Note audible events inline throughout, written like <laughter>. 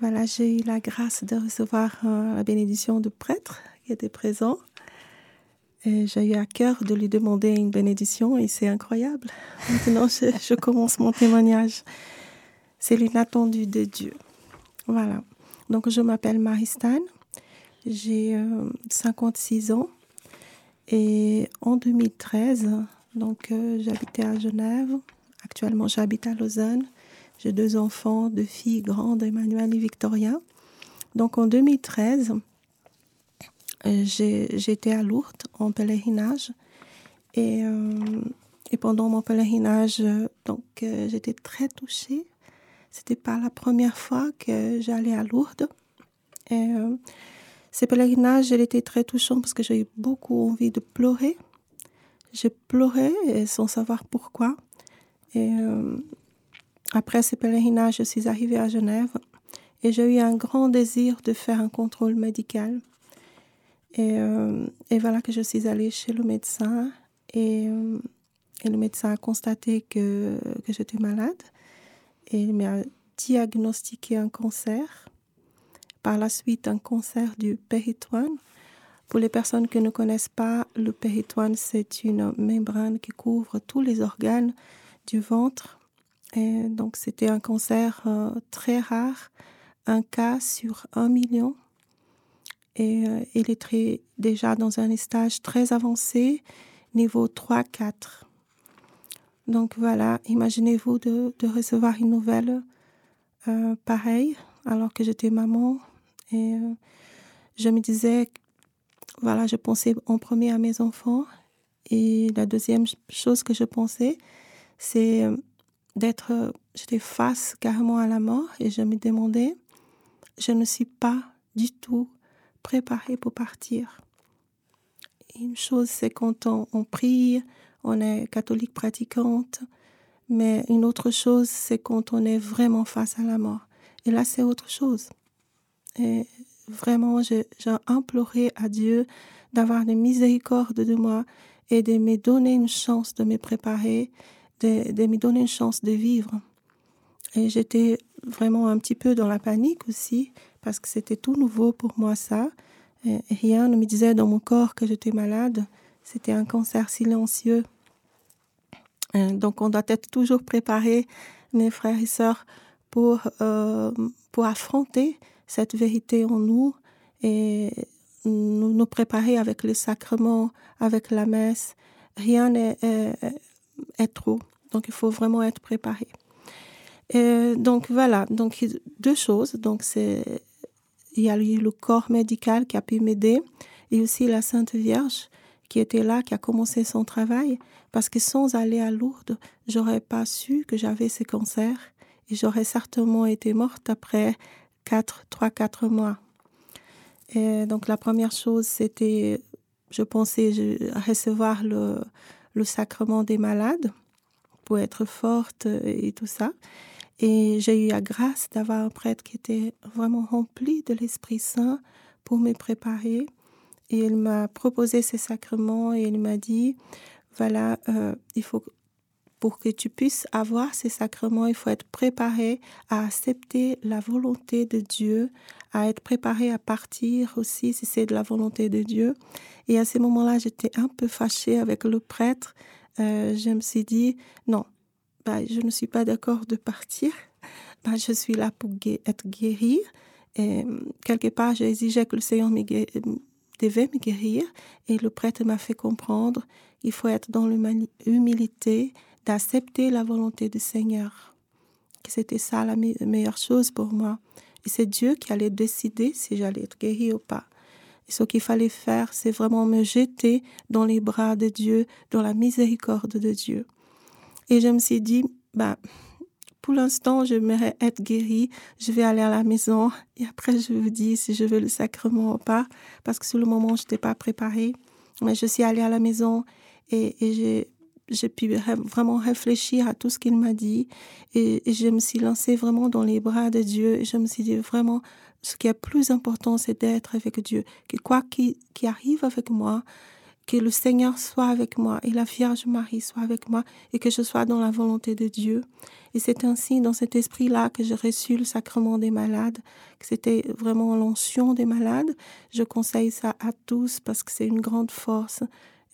Voilà, j'ai eu la grâce de recevoir euh, la bénédiction du prêtre qui était présent. Et j'ai eu à cœur de lui demander une bénédiction et c'est incroyable. <laughs> Maintenant, je, commence mon témoignage. C'est l'inattendu de Dieu. Voilà. Donc, je m'appelle Maristan. J'ai euh, 56 ans. Et en 2013, donc, euh, j'habitais à Genève. Actuellement, j'habite à Lausanne. J'ai deux enfants, deux filles grandes, Emmanuel et Victoria. Donc, en 2013, j'étais à Lourdes en pèlerinage. Et, euh, pendant mon pèlerinage, donc, euh, j'étais très touchée. C'était pas la première fois que j'allais à Lourdes. Et euh, ce pèlerinage, il était très touchant parce que j'ai eu beaucoup envie de pleurer. J'ai pleuré sans savoir pourquoi. Et euh, après ce pèlerinage, je suis arrivée à Genève et j'ai eu un grand désir de faire un contrôle médical. Et, euh, voilà que je suis allée chez le médecin et, euh, et le médecin a constaté que, que j'étais malade et il m'a diagnostiqué un cancer. Par la suite, un cancer du péritoine. Pour les personnes qui ne connaissent pas, le péritoine, c'est une membrane qui couvre tous les organes du ventre. Donc, c'était un cancer euh, très rare, un cas sur un million. Et euh, il est déjà dans un stage très avancé, niveau 3-4. Donc voilà, imaginez-vous de, recevoir une nouvelle euh, pareille alors que j'étais maman. Et je me disais, voilà, je pensais en premier à mes enfants. Et la deuxième chose que je pensais, c'est d'être, j'étais face carrément à la mort et je me demandais, je ne suis pas du tout préparée pour partir. Une chose, c'est quand on, on, prie, on est catholique pratiquante, mais une autre chose, c'est quand on est vraiment face à la mort. Et là, c'est autre chose. Et vraiment, j'ai imploré à Dieu d'avoir des miséricordes de moi et de me donner une chance de me préparer, de, me donner une chance de vivre. Et j'étais vraiment un petit peu dans la panique aussi, parce que c'était tout nouveau pour moi ça. Rien ne me disait dans mon corps que j'étais malade. C'était un cancer silencieux. Donc on doit être toujours préparé, mes frères et sœurs, pour, euh, pour affronter cette vérité en nous et nous, nous préparer avec le sacrement, avec la messe. Rien n'est est, est trop. Donc il faut vraiment être préparé. Et donc voilà, donc deux choses. Donc c'est il y a eu le corps médical qui a pu m'aider et aussi la Sainte Vierge qui était là, qui a commencé son travail, parce que sans aller à Lourdes, j'aurais pas su que j'avais ce cancer et j'aurais certainement été morte après quatre, trois, quatre mois. Et donc la première chose, c'était, je pensais recevoir le, le sacrement des malades être forte et tout ça. Et j'ai eu la grâce d'avoir un prêtre qui était vraiment rempli de l'Esprit Saint pour me préparer. Et il m'a proposé ces sacrements et il m'a dit, voilà, euh, il faut pour que tu puisses avoir ces sacrements, il faut être préparé à accepter la volonté de Dieu, à être préparé à partir aussi si c'est de la volonté de Dieu. Et à ce moment-là, j'étais un peu fâchée avec le prêtre. Euh, je me suis dit, non, bah, je ne suis pas d'accord de partir. <laughs> Bah, je suis là pour être guérie. Et quelque part, j'exigeais que le Seigneur me devait me guérir. Et le prêtre m'a fait comprendre qu'il faut être dans l'humilité, d'accepter la volonté du Seigneur. Que c'était ça la me meilleure chose pour moi. Et c'est Dieu qui allait décider si j'allais être guérie ou pas. Ce qu'il fallait faire, c'est vraiment me jeter dans les bras de Dieu, dans la miséricorde de Dieu. Et je me suis dit, bah, pour l'instant, j'aimerais être guérie. Je vais aller à la maison et après, je vous dis si je veux le sacrement ou pas. Parce que sur le moment, je n'étais pas préparée. Mais je suis allée à la maison et, j'ai j'ai pu vraiment réfléchir à tout ce qu'il m'a dit et, et, je me suis lancée vraiment dans les bras de Dieu et je me suis dit vraiment ce qui est plus important c'est d'être avec Dieu que quoi qui, arrive avec moi que le Seigneur soit avec moi et la Vierge Marie soit avec moi et que je sois dans la volonté de Dieu. Et c'est ainsi, dans cet esprit-là, que j'ai reçu le sacrement des malades, que c'était vraiment l'onction des malades. Je conseille ça à tous parce que c'est une grande force.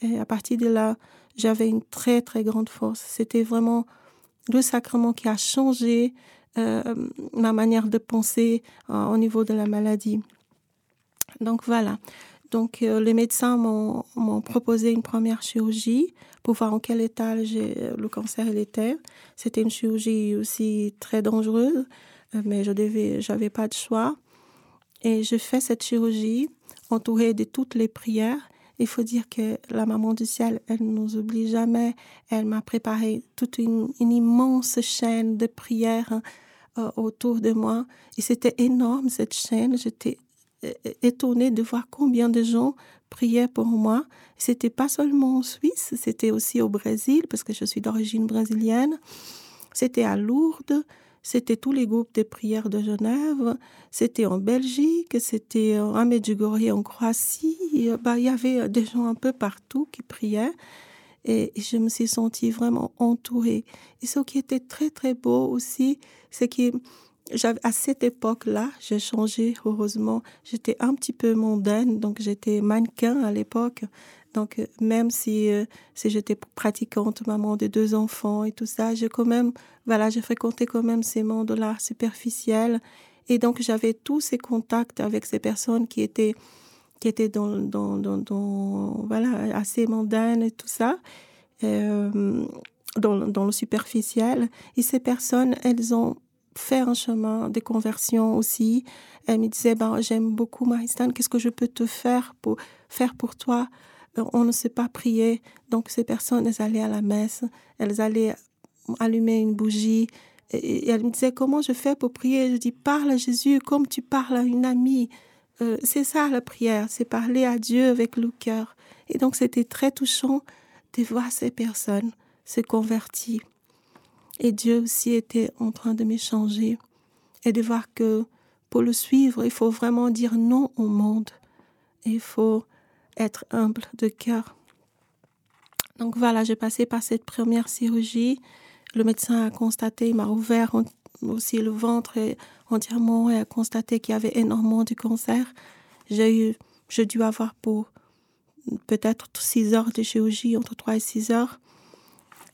Et à partir de là, j'avais une très, très grande force. C'était vraiment le sacrement qui a changé ma manière de penser euh, au niveau de la maladie. Donc voilà. Donc euh, les médecins m'ont proposé une première chirurgie pour voir en quel état le cancer était. C'était une chirurgie aussi très dangereuse, mais je devais, j'avais pas de choix. Et je fais cette chirurgie entourée de toutes les prières. Il faut dire que la maman du ciel, elle ne nous oublie jamais. Elle m'a préparé toute une, immense chaîne de prières euh, autour de moi. Et c'était énorme, cette chaîne. J'étais euh, étonnée de voir combien de gens priaient pour moi. C'était pas seulement en Suisse, c'était aussi au Brésil, parce que je suis d'origine brésilienne. C'était à Lourdes, c'était tous les groupes de prières de Genève, c'était en Belgique, c'était à Medjugorje en Croatie. Bah, il y avait des gens un peu partout qui priaient et je me suis sentie vraiment entourée. Et ce qui était très très beau aussi, c'est que à cette époque-là, j'ai changé, heureusement. J'étais un petit peu mondaine, donc j'étais mannequin à l'époque. Donc, euh, même si, euh, si j'étais pratiquante, maman de deux enfants et tout ça, j'ai quand même, voilà, j'ai fréquenté quand même ces mondes-là superficiels. Et donc, j'avais tous ces contacts avec ces personnes qui étaient, qui étaient dans, dans, dans, voilà, assez mondaines et tout ça, euh, dans, dans le superficiel. Et ces personnes, elles ont faire un chemin de conversion aussi. Elle me disait, ben, j'aime beaucoup Maristan, qu'est-ce que je peux te faire pour, faire pour toi? Euh, On ne sait pas prier. Donc ces personnes, elles allaient à la messe, elles allaient allumer une bougie. Et, elle me disait, comment je fais pour prier? Je dis, parle à Jésus comme tu parles à une amie. Euh, c'est ça la prière, c'est parler à Dieu avec le cœur. Et donc c'était très touchant de voir ces personnes se convertir. Et Dieu aussi était en train de m'échanger et de voir que pour le suivre, il faut vraiment dire non au monde. Il faut être humble de cœur. Donc voilà, j'ai passé par cette première chirurgie. Le médecin a constaté, il m'a ouvert aussi le ventre entièrement et a constaté qu'il y avait énormément de cancer. J'ai eu, j'ai dû avoir pour peut-être six heures de chirurgie, entre trois et six heures.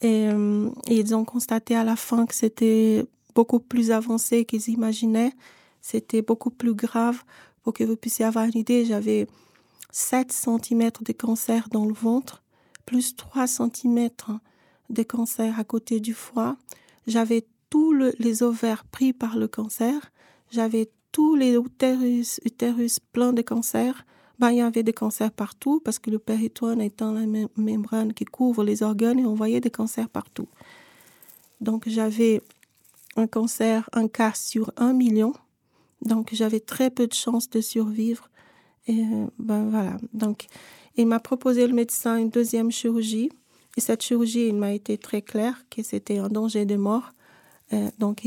Euh, et, ils ont constaté à la fin que c'était beaucoup plus avancé qu'ils imaginaient. C'était beaucoup plus grave. Pour que vous puissiez avoir une idée, j'avais 7 cm de cancer dans le ventre, plus 3 cm de cancer à côté du foie. J'avais tous les ovaires pris par le cancer. J'avais tous les utérus, utérus pleins de cancer. Ben, il y avait des cancers partout parce que le péritoine étant la membrane qui couvre les organes et on voyait des cancers partout. Donc j'avais un cancer, un cas sur un million. Donc j'avais très peu de chances de survivre. Et ben voilà. Donc il m'a proposé le médecin une deuxième chirurgie. Et cette chirurgie, il m'a été très clair que c'était un danger de mort. Euh, donc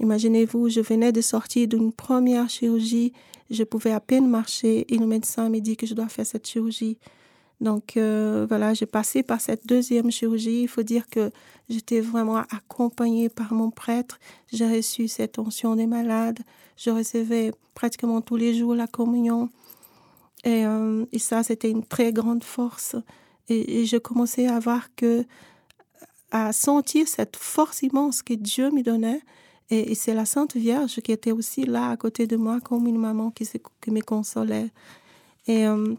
imaginez-vous, je venais de sortir d'une première chirurgie je pouvais à peine marcher et le médecin m'a dit que je dois faire cette chirurgie. Donc euh, voilà, j'ai passé par cette deuxième chirurgie. Il faut dire que j'étais vraiment accompagnée par mon prêtre. J'ai reçu cette onction des malades. Je recevais pratiquement tous les jours la communion. Et, euh, ça, c'était une très grande force. Et je commençais à voir que, à sentir cette force immense que Dieu me donnait et, c'est la Sainte Vierge qui était aussi là à côté de moi comme une maman qui, me consolait. Et euh,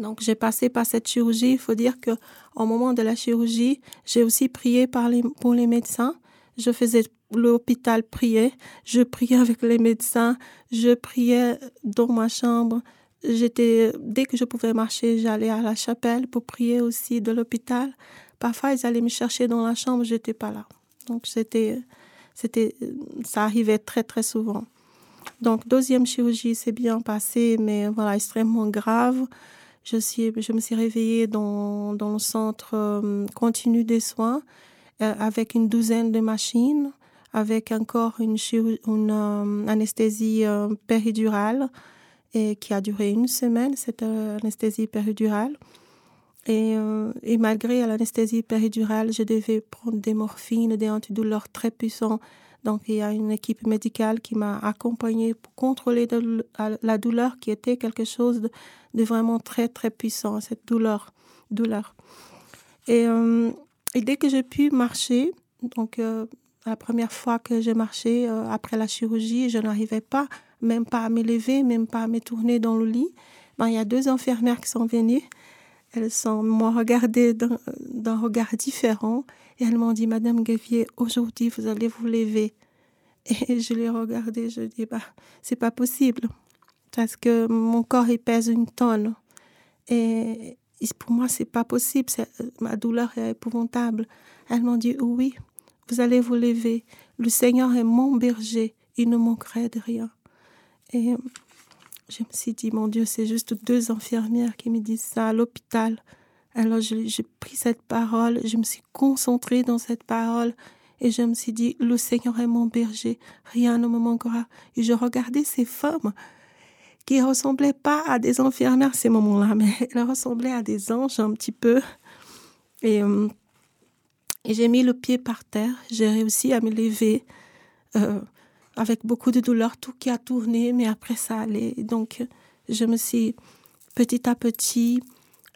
donc j'ai passé par cette chirurgie. Il faut dire que au moment de la chirurgie, j'ai aussi prié par les, pour les médecins. Je faisais l'hôpital prier. Je priais <laughs> avec les médecins. Je priais dans ma chambre. J'étais dès que je pouvais marcher, j'allais à la chapelle pour prier aussi de l'hôpital. Parfois, ils allaient me chercher dans la chambre, j'étais pas là. Donc c'était c'était, ça arrivait très, très souvent. Donc, deuxième chirurgie s'est bien passée, mais voilà, extrêmement grave. Je, suis, me suis réveillée dans, dans le centre euh, continu des soins euh, avec une douzaine de machines, avec encore une, une euh, anesthésie péridurale et qui a duré une semaine, cette anesthésie péridurale. Et, et malgré l'anesthésie péridurale, je devais prendre des morphines, des antidouleurs très puissants. Donc, il y a une équipe médicale qui m'a accompagnée pour contrôler la douleur qui était quelque chose de, vraiment très, très puissant, cette douleur. douleur. Et, et dès que j'ai pu marcher, donc la première fois que j'ai marché euh, après la chirurgie, je n'arrivais pas, même pas à me lever, même pas à me tourner dans le lit. Ben, il y a deux infirmières qui sont venues. Elles m'ont regardé d'un regard différent et elles m'ont dit, Madame Gavier, aujourd'hui, vous allez vous lever. Et <laughs> je l'ai regardé, je dis, bah, c'est pas possible parce que mon corps, il pèse une tonne. Et pour moi, c'est pas possible. Ma douleur est épouvantable. Elles m'ont dit, oui, vous allez vous lever. Le Seigneur est mon berger. Il ne manquerait de rien. Et je me suis dit, mon Dieu, c'est juste deux infirmières qui me disent ça à l'hôpital. Alors j'ai pris cette parole, je me suis concentrée dans cette parole et je me suis dit, le Seigneur est mon berger, rien ne me manquera. Et je regardais ces femmes qui ressemblaient pas à des infirmières à ces moments-là, mais <laughs> elles ressemblaient à des anges un petit peu. Et euh, et j'ai mis le pied par terre. J'ai réussi à me lever euh, avec beaucoup de douleur, tout qui a tourné, mais après ça allait. Donc, je me suis petit à petit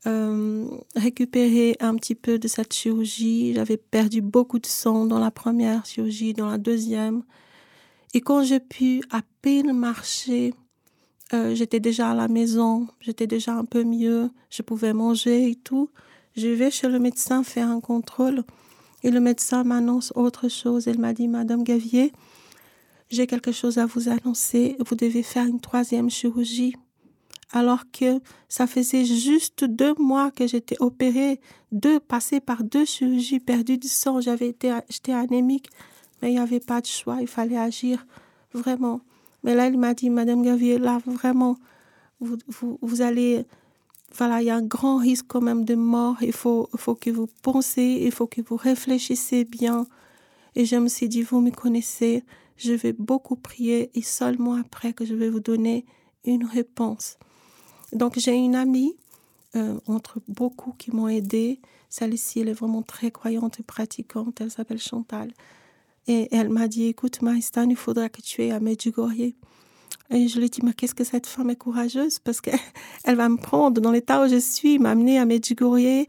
euh, récupéré un petit peu de cette chirurgie. J'avais perdu beaucoup de sang dans la première chirurgie, dans la deuxième. Et quand j'ai pu à peine marcher, euh, j'étais déjà à la maison, j'étais déjà un peu mieux, je pouvais manger et tout. Je vais chez le médecin faire un contrôle. Et le médecin m'annonce autre chose. Elle m'a dit, Madame Gavier, j'ai quelque chose à vous annoncer. Vous devez faire une troisième chirurgie. Alors que ça faisait juste deux mois que j'étais opérée, deux, passé par deux chirurgies, perdu du sang. J'avais été, j'étais anémique, mais il n'y avait pas de choix. Il fallait agir vraiment. Mais là, il m'a dit, Madame Gavier, là, vraiment, vous, allez voilà, il y a un grand risque quand même de mort. Il faut, faut que vous pensez, il faut que vous réfléchissez bien. Et je me suis dit, vous me connaissez, je vais beaucoup prier et seulement après que je vais vous donner une réponse. Donc j'ai une amie, euh, entre beaucoup qui m'ont aidé. Celle-ci, elle est vraiment très croyante et pratiquante. Elle s'appelle Chantal. Et elle m'a dit, écoute, Maristan, il faudra que tu aies à Medjugorje. Et je lui ai dit, mais qu'est-ce que cette femme est courageuse? Parce qu'elle <laughs> va me prendre dans l'état où je suis, m'amener à Medjugorje.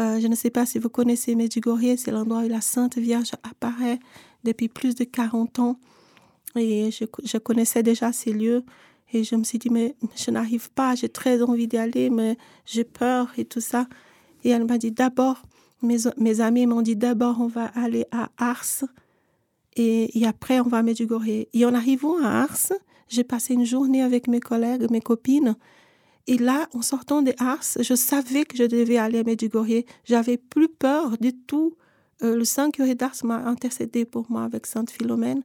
Euh, je ne sais pas si vous connaissez Medjugorje, c'est l'endroit où la Sainte Vierge apparaît depuis plus de 40 ans. Et je, connaissais déjà ces lieux. Et je me suis dit, mais je n'arrive pas, j'ai très envie d'y aller, mais j'ai peur et tout ça. Et elle m'a dit, d'abord, mes, mes amis m'ont dit, d'abord, on va aller à Ars. Et, après, on va à Medjugorje. Et en arrivant à Ars, j'ai passé une journée avec mes collègues, mes copines. Et là, en sortant des Ars, je savais que je devais aller à Medjugorje. J'avais plus peur du tout. Euh, le Saint curé d'Ars m'a intercédé pour moi avec Sainte Philomène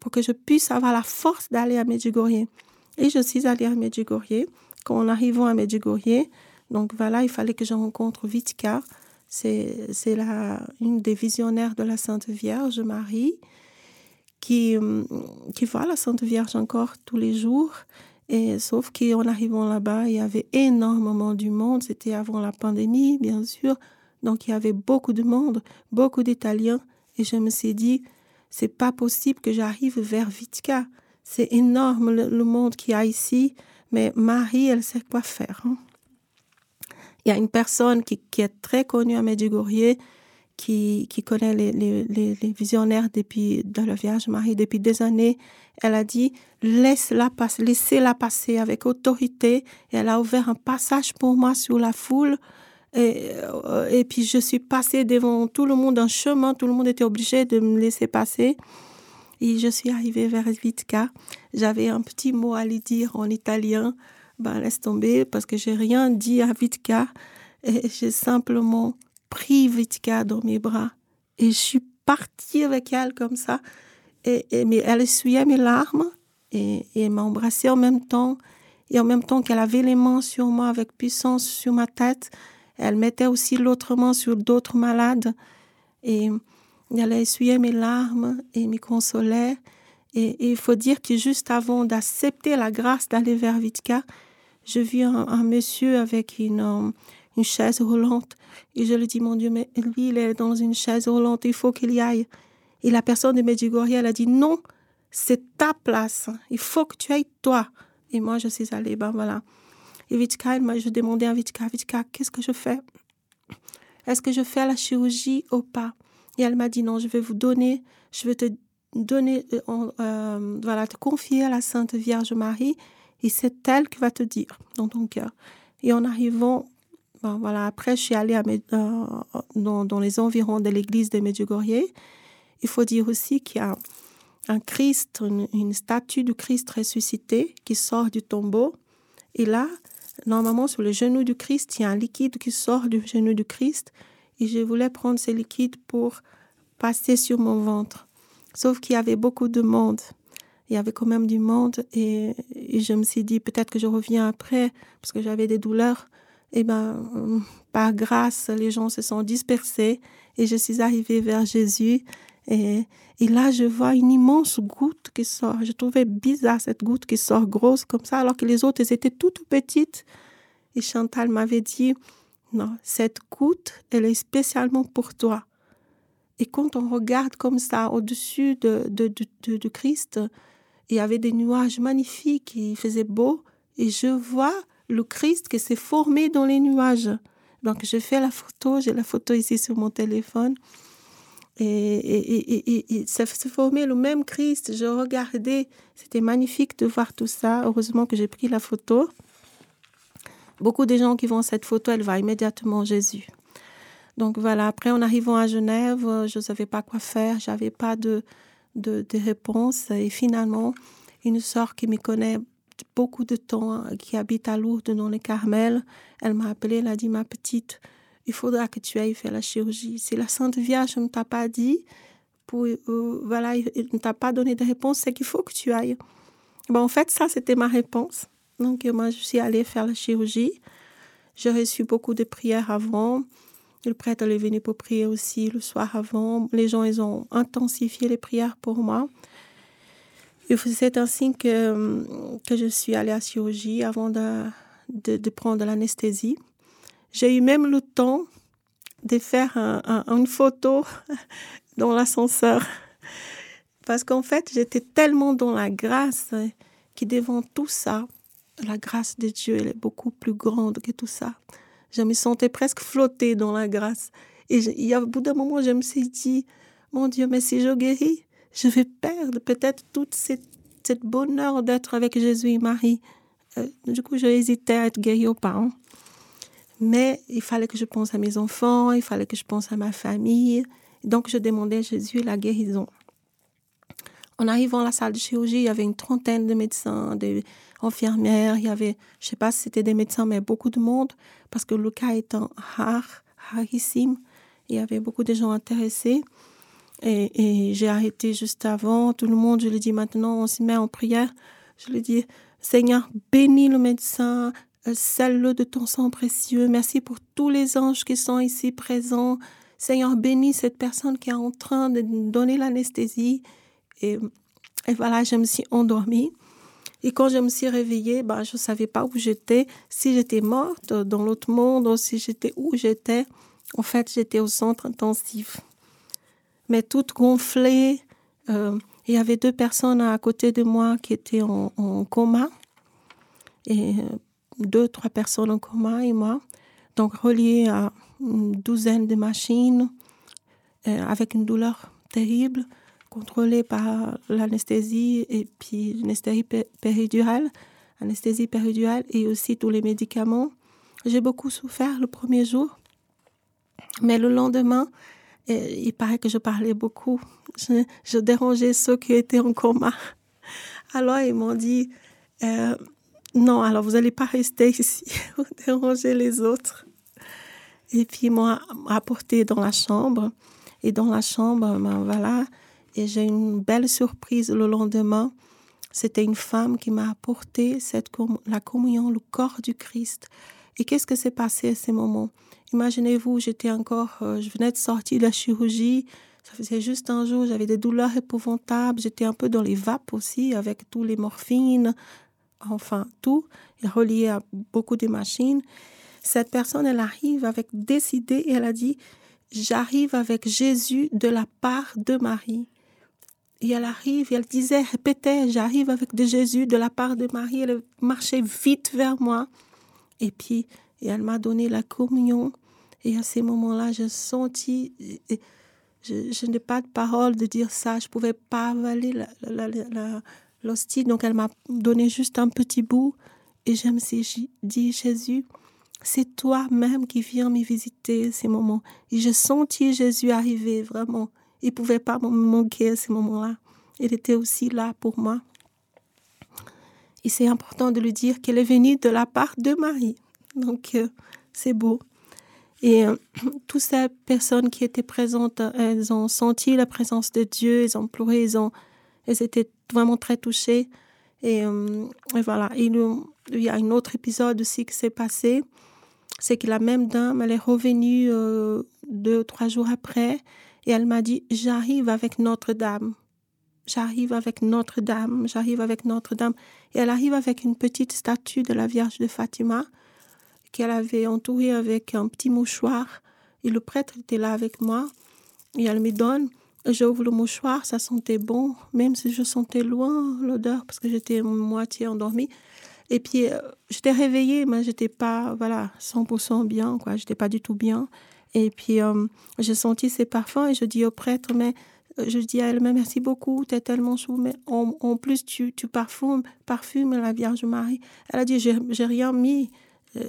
pour que je puisse avoir la force d'aller à Medjugorje. Et je suis allée à Medjugorje. Quand on arrive à Medjugorje, donc voilà, il fallait que je rencontre Vitka. C'est, une des visionnaires de la Sainte Vierge Marie qui, euh, qui voit la Sainte Vierge encore tous les jours. Et sauf qu'en arrivant là-bas, il y avait énormément du monde. C'était avant la pandémie, bien sûr. Donc il y avait beaucoup de monde, beaucoup d'Italiens. Et je me suis dit, c'est pas possible que j'arrive vers Vitka. C'est énorme le, monde qu'il y a ici. Mais Marie, elle sait quoi faire. Hein. Il y a une personne qui, est très connue à Medjugorje, qui, connaît les, visionnaires depuis, de la Vierge Marie depuis des années, elle a dit, laisse-la passer, laissez-la passer avec autorité. Et elle a ouvert un passage pour moi sur la foule. Et, euh, et puis je suis passée devant tout le monde, un chemin, tout le monde était obligé de me laisser passer. Et je suis arrivée vers Vitka. J'avais un petit mot à lui dire en italien. Ben, laisse tomber parce que j'ai rien dit à Vitka. Et j'ai simplement pris Vitka dans mes bras et je suis partie avec elle comme ça. Et, mais elle essuyait mes larmes et, et m'a embrassée en même temps. Et en même temps qu'elle avait les mains sur moi avec puissance sur ma tête, elle mettait aussi l'autre main sur d'autres malades. Et elle essuyait mes larmes et me consolait. Et, il faut dire que juste avant d'accepter la grâce d'aller vers Vitka, je vis un, monsieur avec une, une chaise roulante. Et je lui dis, mon Dieu, mais lui, il est dans une chaise roulante, il faut qu'il y aille. Et la personne de Medjugorje, elle a dit, non, c'est ta place, il faut que tu ailles toi. Et moi, je suis allée, ben voilà. Et Vitka, je demandais à Vitka, Vitka, qu'est-ce que je fais? Est-ce que je fais la chirurgie ou pas? Et elle m'a dit, non, je vais vous donner, je vais te donner, euh, euh, voilà, te confier à la Sainte Vierge Marie, et c'est elle qui va te dire dans ton cœur. Et en arrivant, ben voilà, après, je suis allée euh, dans, dans, les environs de l'église de Medjugorje. Il faut dire aussi qu'il y a un Christ, une, une, statue du Christ ressuscité qui sort du tombeau. Et là, normalement, sur le genou du Christ, il y a un liquide qui sort du genou du Christ. Et je voulais prendre ce liquide pour passer sur mon ventre. Sauf qu'il y avait beaucoup de monde. Il y avait quand même du monde et, je me suis dit peut-être que je reviens après parce que j'avais des douleurs. Et eh ben, par grâce, les gens se sont dispersés et je suis arrivée vers Jésus. Et, là, je vois une immense goutte qui sort. Je trouvais bizarre cette goutte qui sort grosse comme ça, alors que les autres, étaient toutes petites. Et Chantal m'avait dit, non, cette goutte, elle est spécialement pour toi. Et quand on regarde comme ça au-dessus de, de, de, de, Christ, il y avait des nuages magnifiques, il faisait beau, et je vois le Christ qui s'est formé dans les nuages. Donc je fais la photo, j'ai la photo ici sur mon téléphone. Et, et, et, et, s'est formé le même Christ. Je regardais, c'était magnifique de voir tout ça. Heureusement que j'ai pris la photo. Beaucoup de gens qui vont cette photo, elle va immédiatement Jésus. Donc voilà, après en arrivant à Genève, euh, je ne savais pas quoi faire, j'avais pas de, de, de, réponse. Et finalement, une sœur qui me connaît beaucoup de temps, hein, qui habite à Lourdes dans les Carmel, elle m'a appelée, elle a dit, ma petite, il faudra que tu ailles faire la chirurgie. Si la Sainte Vierge ne t'a pas dit, pour, euh, voilà, il ne t'a pas donné de réponse, c'est qu'il faut que tu ailles. Bon, en fait, ça, c'était ma réponse. Donc, moi, je suis allée faire la chirurgie. J'ai reçu beaucoup de prières avant. Le prêtre est venu pour prier aussi le soir avant. Les gens, ils ont intensifié les prières pour moi. C'est ainsi que, que je suis allée à la chirurgie avant de, de prendre l'anesthésie. J'ai eu même le temps de faire un, un, une photo <laughs> dans l'ascenseur. Parce qu'en fait, j'étais tellement dans la grâce que devant tout ça, la grâce de Dieu, elle est beaucoup plus grande que tout ça. Je me sentais presque flotter dans la grâce. Et il y a, au bout d'un moment, je me suis dit, mon Dieu, mais si je guéris, je vais perdre peut-être cette, cette bonheur d'être avec Jésus et Marie. Euh, du coup, j'ai hésité à être guérie aux parents. Mais il fallait que je pense à mes enfants, il fallait que je pense à ma famille. Donc, je demandais à Jésus la guérison. En arrivant à la salle de chirurgie, il y avait une trentaine de médecins, des infirmières, il y avait, je sais pas si c'était des médecins, mais beaucoup de monde, parce que le cas étant rare, rarissime, il y avait beaucoup de gens intéressés. Et, et j'ai arrêté juste avant. Tout le monde, je lui dis maintenant, on se met en prière. Je lui dis, Seigneur, bénis le médecin, scelle-le de ton sang précieux. Merci pour tous les anges qui sont ici présents. Seigneur, bénis cette personne qui est en train de donner l'anesthésie. Et, et voilà, je me suis endormie. Et quand je me suis réveillée, bah, je ne savais pas où j'étais, si j'étais morte dans l'autre monde ou si j'étais où j'étais. En fait, j'étais au centre intensif. Mais toute gonflée. Euh, il y avait deux personnes à côté de moi qui étaient en, en coma. Et euh, deux, trois personnes en coma et moi. Donc reliées à une douzaine de machines euh, avec une douleur terrible contrôlée par l'anesthésie et puis l'anesthésie péridurale, anesthésie péridurale et aussi tous les médicaments. J'ai beaucoup souffert le premier jour, mais le lendemain, euh, il paraît que je parlais beaucoup. Je, je, dérangeais ceux qui étaient en coma. <laughs> Alors ils m'ont dit, euh, non, alors vous n'allez pas rester <laughs> ici, vous dérangez les autres. Et puis ils m'ont apporté dans la chambre. Et dans la chambre, ben voilà, et j'ai une belle surprise le lendemain. C'était une femme qui m'a apporté la communion, le corps du Christ. Et qu'est-ce que s'est passé à ce moment Imaginez-vous, j'étais encore, euh, je venais de sortir de la chirurgie. Ça faisait juste un jour, j'avais des douleurs épouvantables. J'étais un peu dans les vapes aussi, avec tous les morphines, enfin tout, relié à beaucoup de machines. cette personne, elle arrive avec décidé et elle a dit, j'arrive avec Jésus de la part de Marie. Et elle arrive, elle disait, répétait, j'arrive avec de Jésus de la part de Marie. Elle marchait vite vers moi. Et puis, et elle m'a donné la communion. Et à ces moments-là, j'ai senti, je, n'ai pas de parole de dire ça, je pouvais pas avaler l'hostie. Donc, elle m'a donné juste un petit bout. Et je me suis dit, Jésus, c'est toi-même qui viens me visiter ces moments. Et j'ai senti Jésus arriver, vraiment. Il ne pouvait pas me manquer à ce moment-là. Il était aussi là pour moi. Et c'est important de lui dire qu'elle est venue de la part de Marie. Donc, euh, c'est beau. Et euh, <clears throat> toutes ces personnes qui étaient présentes, elles ont senti la présence de Dieu, elles ont pleuré, elles, ont, elles étaient vraiment très touchées. Et, euh, voilà, il, y a un autre épisode aussi qui s'est passé. C'est que la même dame, elle est revenue deux, trois jours après et elle m'a dit, j'arrive avec Notre-Dame. J'arrive avec Notre-Dame, j'arrive avec Notre-Dame. Et elle arrive avec une petite statue de la Vierge de Fatima qu'elle avait entourée avec un petit mouchoir. Et le prêtre était là avec moi. Et elle me donne. J'ouvre le mouchoir, ça sentait bon, même si je sentais loin l'odeur parce que j'étais moitié endormie. Et puis, euh, j'étais réveillée, mais j'étais pas, voilà, 100% bien, quoi. J'étais pas du tout bien. Et puis, euh, j'ai senti ces parfums et je dis au prêtre, mais euh, je dis à elle, mais merci beaucoup, tu es tellement chou, mais en, plus, tu, parfumes, parfumes la Vierge Marie. Elle a dit, j'ai rien mis,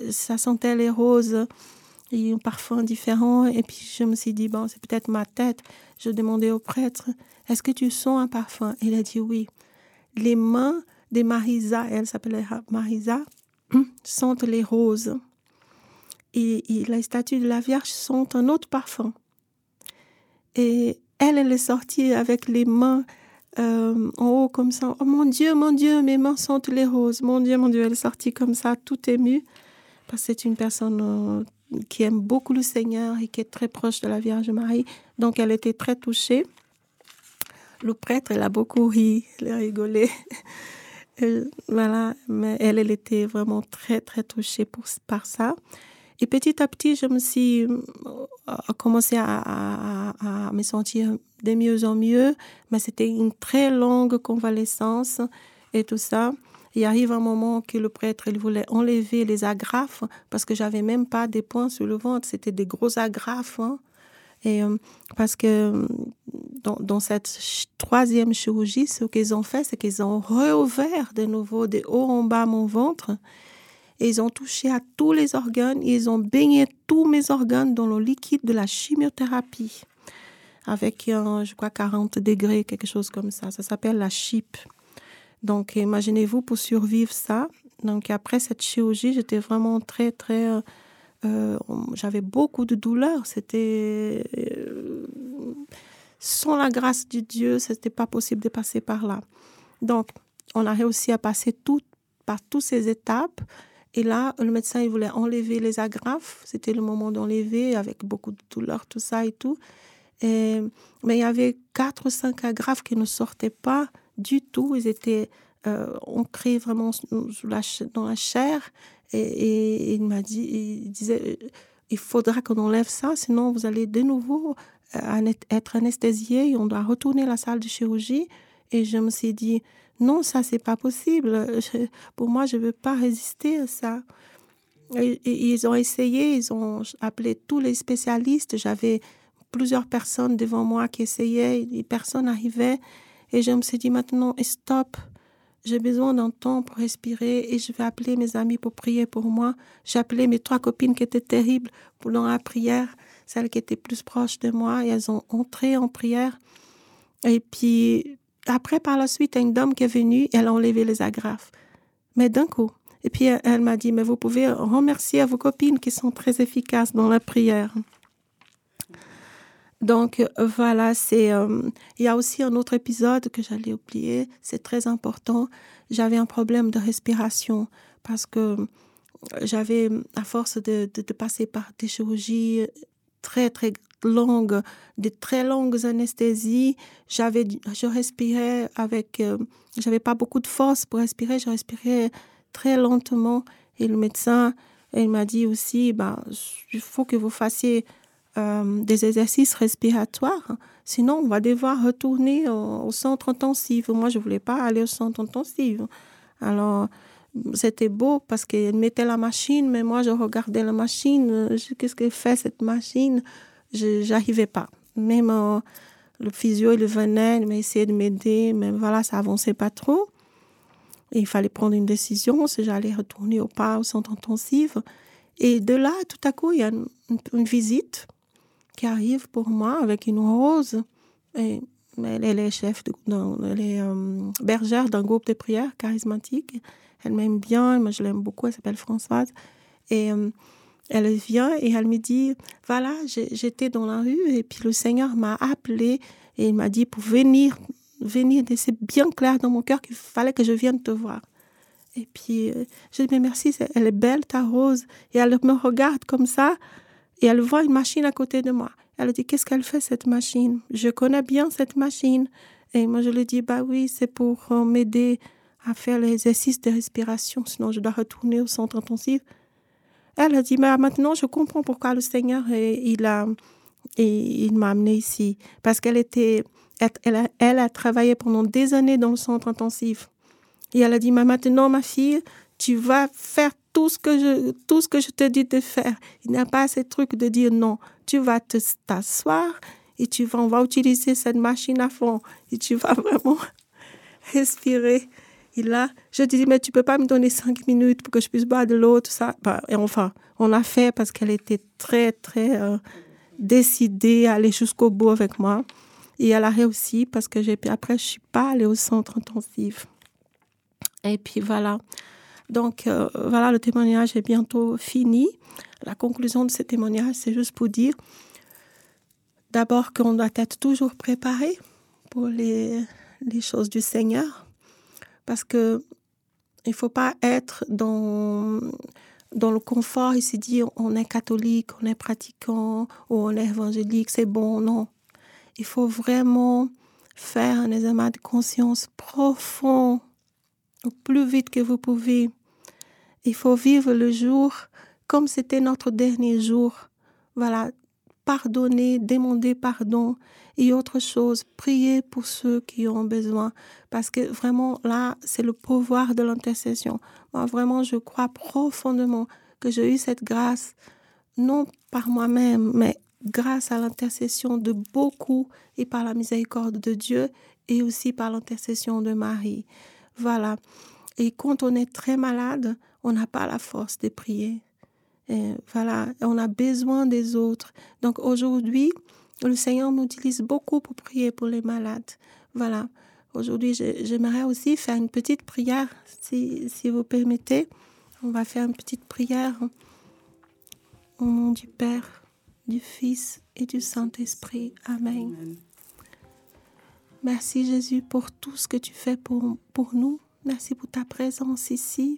ça sentait les roses et un parfum différent. Et puis, je me suis dit, bon, c'est peut-être ma tête. Je demandais au prêtre, est-ce que tu sens un parfum? Il a dit oui. Les mains de Marisa, elle s'appelait Marisa, <clears throat> sentent les roses et, la statue de la Vierge sent un autre parfum. Et elle, elle est sortie avec les mains euh, en haut comme ça. Oh mon Dieu, mon Dieu, mes mains sentent les roses. Mon Dieu, mon Dieu, elle est sortie comme ça, tout émue. Parce que c'est une personne euh, qui aime beaucoup le Seigneur et qui est très proche de la Vierge Marie. Donc elle était très touchée. Le prêtre, elle a beaucoup ri, elle a rigolé. <laughs> voilà, mais elle, elle était vraiment très, très touchée par ça. Et petit à petit, je me suis euh, commencé à, me sentir de mieux en mieux, mais c'était une très longue convalescence et tout ça. Il arrive un moment que le prêtre il voulait enlever les agrafes parce que j'avais même pas des points sur le ventre, c'était des gros agrafes. Hein. Et euh, parce que dans, dans, cette troisième chirurgie, ce qu'ils ont fait, c'est qu'ils ont réouvert de nouveau de haut en bas mon ventre ils ont touché à tous les organes. Ils ont baigné tous mes organes dans le liquide de la chimiothérapie. Avec, je crois, 40 degrés, quelque chose comme ça. Ça s'appelle la chip. Donc, imaginez-vous pour survivre ça. Donc, après cette chirurgie, j'étais vraiment très, très. Euh, euh, j'avais beaucoup de douleurs. C'était. Euh, sans la grâce de Dieu, ce n'était pas possible de passer par là. Donc, on a réussi à passer tout, par toutes ces étapes. Et là, le médecin, il voulait enlever les agrafes. C'était le moment d'enlever avec beaucoup de douleur, tout ça et tout. Mais il y avait quatre ou cinq agrafes qui ne sortaient pas du tout. Ils étaient euh, ancrés vraiment dans la chair. Et, il m'a dit, il disait, il faudra qu'on enlève ça, sinon vous allez de nouveau euh, être anesthésié et on doit retourner à la salle de chirurgie. Et je me suis dit, non, ça, c'est pas possible. pour moi, je veux pas résister à ça. Et, ils ont essayé, ils ont appelé tous les spécialistes. J'avais plusieurs personnes devant moi qui essayaient, et personne n'arrivait. Et je me suis dit maintenant, stop, j'ai besoin d'un temps pour respirer et je vais appeler mes amis pour prier pour moi. J'ai appelé mes trois copines qui étaient terribles pendant la prière, celles qui étaient plus proches de moi, et elles ont entré en prière. Et puis, après, par la suite, une dame qui est venue, elle a enlevé les agrafes. Mais d'un coup. Et puis, elle, m'a dit, mais vous pouvez remercier vos copines qui sont très efficaces dans la prière. Donc, voilà, c'est. Euh, il y a aussi un autre épisode que j'allais oublier, c'est très important. J'avais un problème de respiration parce que j'avais, à force de, passer par des chirurgies très, très longues, de très longues anesthésies. J'avais, je respirais avec, euh, j'avais pas beaucoup de force pour respirer, je respirais très lentement et le médecin il m'a dit aussi, ben, il faut que vous fassiez euh, des exercices respiratoires. Sinon, on va devoir retourner au, centre intensif. Moi, je voulais pas aller au centre intensif. Alors, c'était beau parce qu'elle mettait la machine, mais moi, je regardais la machine. Qu'est-ce que fait cette machine? Je n'arrivais pas. Même euh, le physio, il venait, il essayait de m'aider, mais voilà, ça avançait pas trop. Il fallait prendre une décision si j'allais retourner ou pas au centre intensif. Et de là, tout à coup, il y a une, visite qui arrive pour moi avec une rose. Et elle, est chef, de, elle est euh, bergère d'un groupe de prière charismatique. Elle m'aime bien, moi je l'aime beaucoup, elle s'appelle Françoise. Et euh, elle vient et elle me dit, voilà, j'étais dans la rue et puis le Seigneur m'a appelé et il m'a dit pour venir, venir, c'est bien clair dans mon cœur qu'il fallait que je vienne te voir. Et puis, euh, je dis, mais merci, elle est belle, ta rose. Et elle me regarde comme ça et elle voit une machine à côté de moi. Elle dit, qu'est-ce qu'elle fait, cette machine? Je connais bien cette machine. Et moi, je lui dis, bah oui, c'est pour euh, m'aider à faire l'exercice de respiration, sinon je dois retourner au centre intensif. Elle a dit, mais maintenant je comprends pourquoi le Seigneur, il a, il m'a amené ici. Parce qu'elle était, a, elle a travaillé pendant des années dans le centre intensif. Et elle a dit, mais maintenant ma fille, tu vas faire tout ce que je, tout ce que je te dis de faire. Il n'y a pas ce truc de dire non. Tu vas t'asseoir et tu vas, on va utiliser cette machine à fond et tu vas <laughs> vraiment respirer. Et là, je dis, mais tu peux pas me donner cinq minutes pour que je puisse boire de l'eau, tout ça. Bah, et enfin, on a fait parce qu'elle était très, très euh, décidée à aller jusqu'au bout avec moi. Et elle a réussi parce que j'ai, après, je suis pas allée au centre intensif. Et puis voilà. Donc euh, voilà, le témoignage est bientôt fini. La conclusion de ce témoignage, c'est juste pour dire d'abord qu'on doit être toujours préparé pour les, choses du Seigneur parce que il faut pas être dans dans le confort et se dire on est catholique, on est pratiquant ou on est évangélique, c'est bon. Non, il faut vraiment faire un examen de conscience profond, au plus vite que vous pouvez. Il faut vivre le jour comme c'était notre dernier jour. Voilà, pardonner, demander pardon et autre chose, prier pour ceux qui ont besoin. Parce que vraiment, là, c'est le pouvoir de l'intercession. Moi, vraiment, je crois profondément que j'ai eu cette grâce, non par moi-même, mais grâce à l'intercession de beaucoup et par la miséricorde de Dieu et aussi par l'intercession de Marie. Voilà. Et quand on est très malade, on n'a pas la force de prier. Et voilà, on a besoin des autres. Donc aujourd'hui, le Seigneur m'utilise beaucoup pour prier pour les malades. Voilà. Aujourd'hui, j'aimerais aussi faire une petite prière, si, si vous permettez. On va faire une petite prière au nom du Père, du Fils et du Saint-Esprit. Amen. Merci Jésus pour tout ce que tu fais pour, pour nous. Merci pour ta présence ici.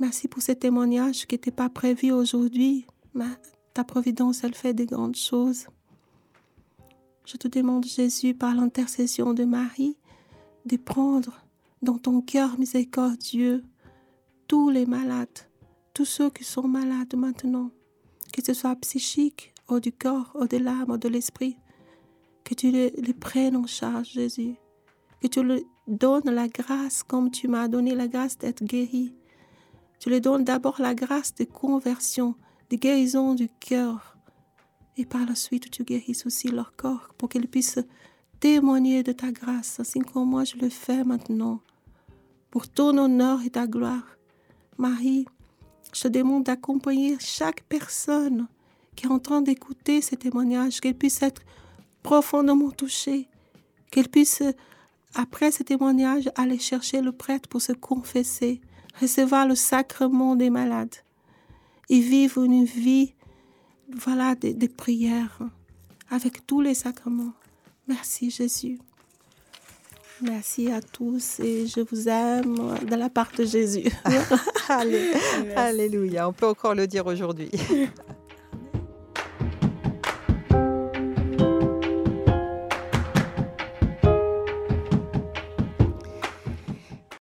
Merci pour ce témoignage qui n'était pas prévu aujourd'hui. Mais ta providence, elle fait des grandes choses. Je te demande, Jésus, par l'intercession de Marie, de prendre dans ton cœur miséricordieux tous les malades, tous ceux qui sont malades maintenant, que ce soit psychique, ou du corps, ou de l'âme, ou de l'esprit, que tu les, les, prennes en charge, Jésus, que tu leur donnes la grâce comme tu m'as donné la grâce d'être guéri, tu leur donnes d'abord la grâce de conversion, de guérison du cœur. Et par la suite, tu guérisses aussi leur corps pour qu'ils puissent témoigner de ta grâce, ainsi comme moi je le fais maintenant. Pour ton honneur et ta gloire. Marie, je te demande d'accompagner chaque personne qui est en train d'écouter ces témoignages, qu'elle puisse être profondément touchée, qu'elle puisse, après ces témoignages, aller chercher le prêtre pour se confesser, recevoir le sacrement des malades et vivre une vie voilà, de, de prière avec tous les sacrements. Merci Jésus. Merci à tous et je vous aime de la part de Jésus. <laughs> <laughs> Alléluia, on peut encore le dire aujourd'hui. <laughs>